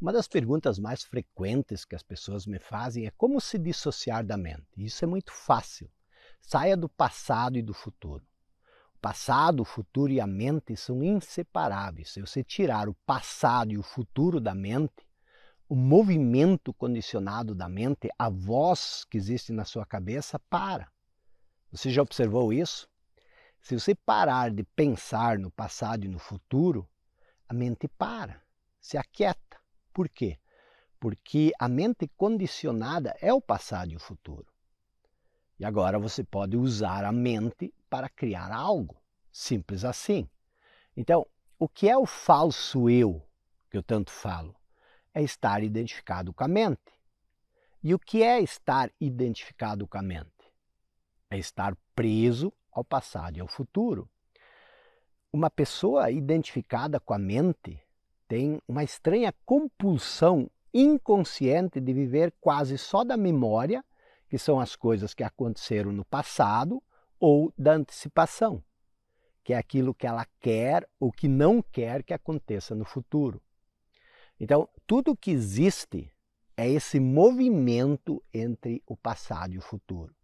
Uma das perguntas mais frequentes que as pessoas me fazem é como se dissociar da mente. Isso é muito fácil. Saia do passado e do futuro. O passado, o futuro e a mente são inseparáveis. Se você tirar o passado e o futuro da mente, o movimento condicionado da mente, a voz que existe na sua cabeça, para. Você já observou isso? Se você parar de pensar no passado e no futuro, a mente para, se aquieta. Por quê? Porque a mente condicionada é o passado e o futuro. E agora você pode usar a mente para criar algo. Simples assim. Então, o que é o falso eu que eu tanto falo? É estar identificado com a mente. E o que é estar identificado com a mente? É estar preso ao passado e ao futuro. Uma pessoa identificada com a mente tem uma estranha compulsão inconsciente de viver quase só da memória que são as coisas que aconteceram no passado, ou da antecipação, que é aquilo que ela quer ou que não quer que aconteça no futuro. Então, tudo que existe é esse movimento entre o passado e o futuro.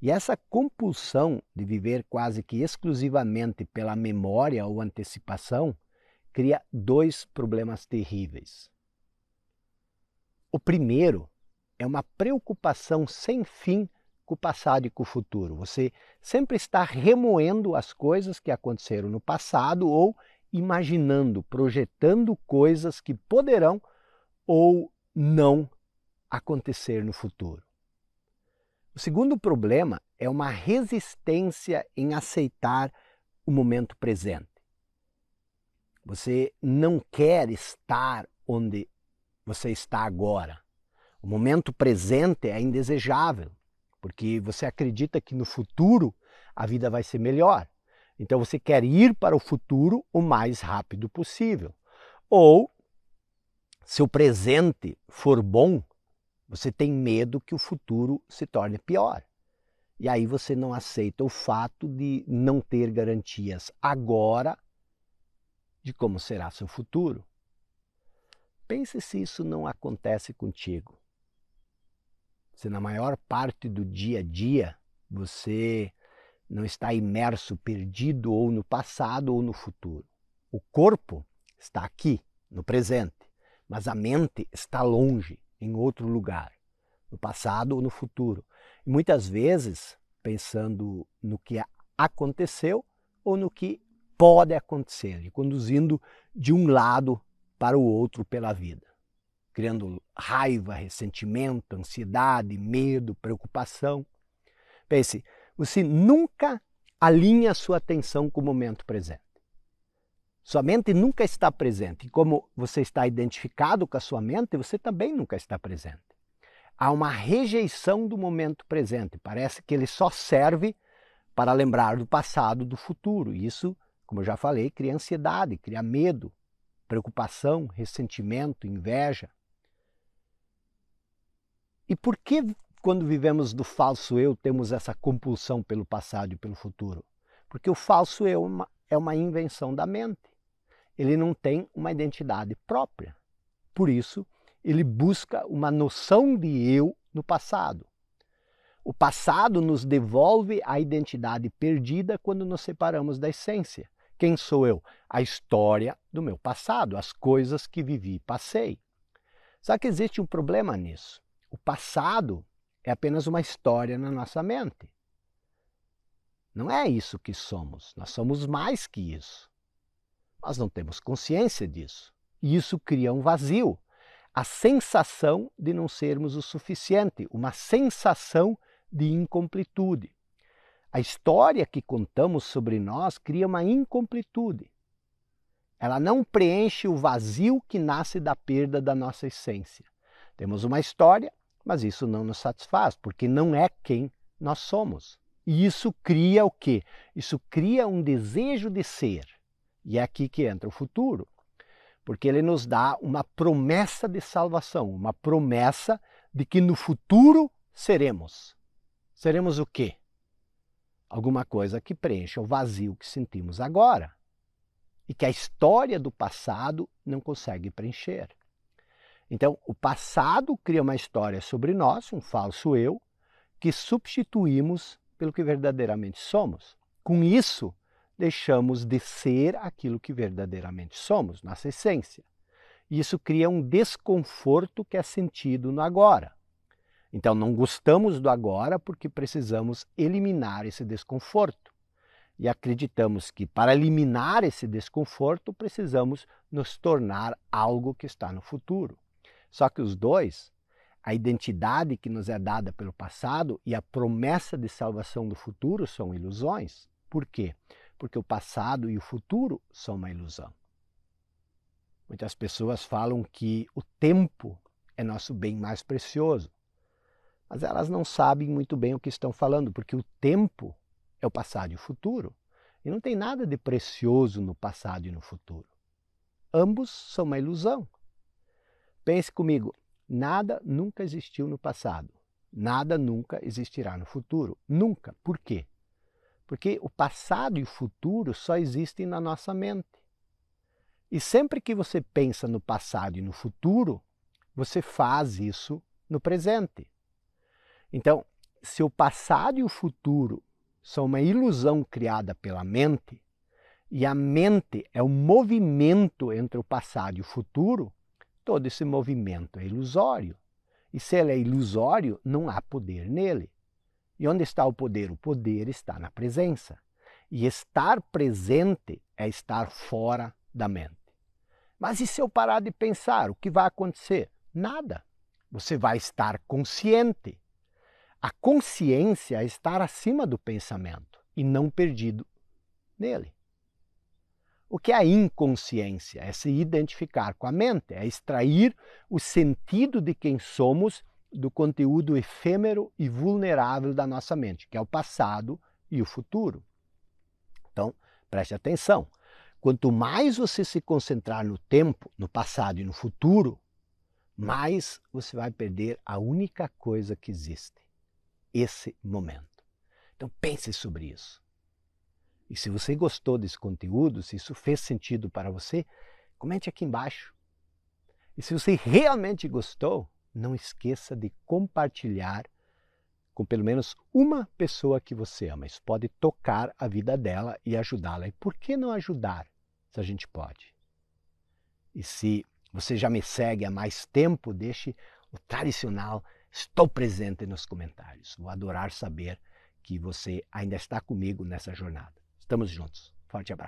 E essa compulsão de viver quase que exclusivamente pela memória ou antecipação cria dois problemas terríveis. O primeiro é uma preocupação sem fim com o passado e com o futuro. Você sempre está remoendo as coisas que aconteceram no passado ou imaginando, projetando coisas que poderão ou não acontecer no futuro. O segundo problema é uma resistência em aceitar o momento presente. Você não quer estar onde você está agora. O momento presente é indesejável, porque você acredita que no futuro a vida vai ser melhor. Então você quer ir para o futuro o mais rápido possível. Ou, se o presente for bom, você tem medo que o futuro se torne pior. E aí você não aceita o fato de não ter garantias agora de como será seu futuro. Pense se isso não acontece contigo se na maior parte do dia a dia você não está imerso, perdido ou no passado ou no futuro. O corpo está aqui, no presente, mas a mente está longe, em outro lugar, no passado ou no futuro. E muitas vezes pensando no que aconteceu ou no que pode acontecer, e conduzindo de um lado para o outro pela vida criando raiva, ressentimento, ansiedade, medo, preocupação. Pense, você nunca alinha sua atenção com o momento presente. Sua mente nunca está presente. E como você está identificado com a sua mente, você também nunca está presente. Há uma rejeição do momento presente. Parece que ele só serve para lembrar do passado, do futuro. Isso, como eu já falei, cria ansiedade, cria medo, preocupação, ressentimento, inveja. E por que, quando vivemos do falso eu, temos essa compulsão pelo passado e pelo futuro? Porque o falso eu é uma, é invenção da mente. Ele não tem uma identidade própria. Por isso, ele busca uma noção de eu no passado. O passado nos devolve a identidade perdida quando nos separamos da essência. Quem sou eu? A história do meu passado, as coisas que vivi e passei. Só que existe um problema nisso. O passado é apenas uma história na nossa mente. Não é isso que somos. Nós somos mais que isso. Nós não temos consciência disso. E isso cria um vazio. A sensação de não sermos o suficiente, uma sensação de incompletude. A história que contamos sobre nós cria uma incompletude. Ela não preenche o vazio que nasce da perda da nossa essência. Temos uma história, mas isso não nos satisfaz, porque não é quem nós somos. E isso cria o quê? Isso cria um desejo de ser. E é aqui que entra o futuro. Porque ele nos dá uma promessa de salvação, uma promessa de que no futuro seremos. Seremos o quê? Alguma coisa que preencha o vazio que sentimos agora e que a história do passado não consegue preencher. Então, o passado cria uma história sobre nós, um falso eu, que substituímos pelo que verdadeiramente somos. Com isso, deixamos de ser aquilo que verdadeiramente somos, nossa essência. E isso cria um desconforto que é sentido no agora. Então, não gostamos do agora porque precisamos eliminar esse desconforto. E acreditamos que para eliminar esse desconforto precisamos nos tornar algo que está no futuro. Só que os dois, a identidade que nos é dada pelo passado e a promessa de salvação do futuro são ilusões. Por quê? Porque o passado e o futuro são uma ilusão. Muitas pessoas falam que o tempo é nosso bem mais precioso mas elas não sabem muito bem o que estão falando, porque o tempo é o passado e o futuro. E não tem nada de precioso no passado e no futuro. Ambos são uma ilusão. Pense comigo, nada nunca existiu no passado. Nada nunca existirá no futuro. Nunca. Por quê? Porque o passado e o futuro só existem na nossa mente. E sempre que você pensa no passado e no futuro, você faz isso no presente. Então, se o passado e o futuro são uma ilusão criada pela mente, e a mente é o movimento entre o passado e o futuro, todo esse movimento é ilusório. E se ele é ilusório, não há poder nele. E onde está o poder? O poder está na presença. E estar presente é estar fora da mente. Mas e se eu parar de pensar, o que vai acontecer? Nada. Você vai estar consciente. A consciência estar acima do pensamento e não perdido nele. O que é a inconsciência? É se identificar com a mente, é extrair o sentido de quem somos do conteúdo efêmero e vulnerável da nossa mente, que é o passado e o futuro. Então, preste atenção. Quanto mais você se concentrar no tempo, no passado e no futuro, mais você vai perder a única coisa que existe, esse momento. Então pense sobre isso. E se você gostou desse conteúdo, se isso fez sentido para você, comente aqui embaixo. E se você realmente gostou, não esqueça de compartilhar com pelo menos uma pessoa que você ama. Isso pode tocar a vida dela e ajudá-la. E por que não ajudar se a gente pode? E se você já me segue há mais tempo, deixe o tradicional Estou presente nos comentários. Vou adorar saber que você ainda está comigo nessa jornada. Estamos juntos. Forte abraço.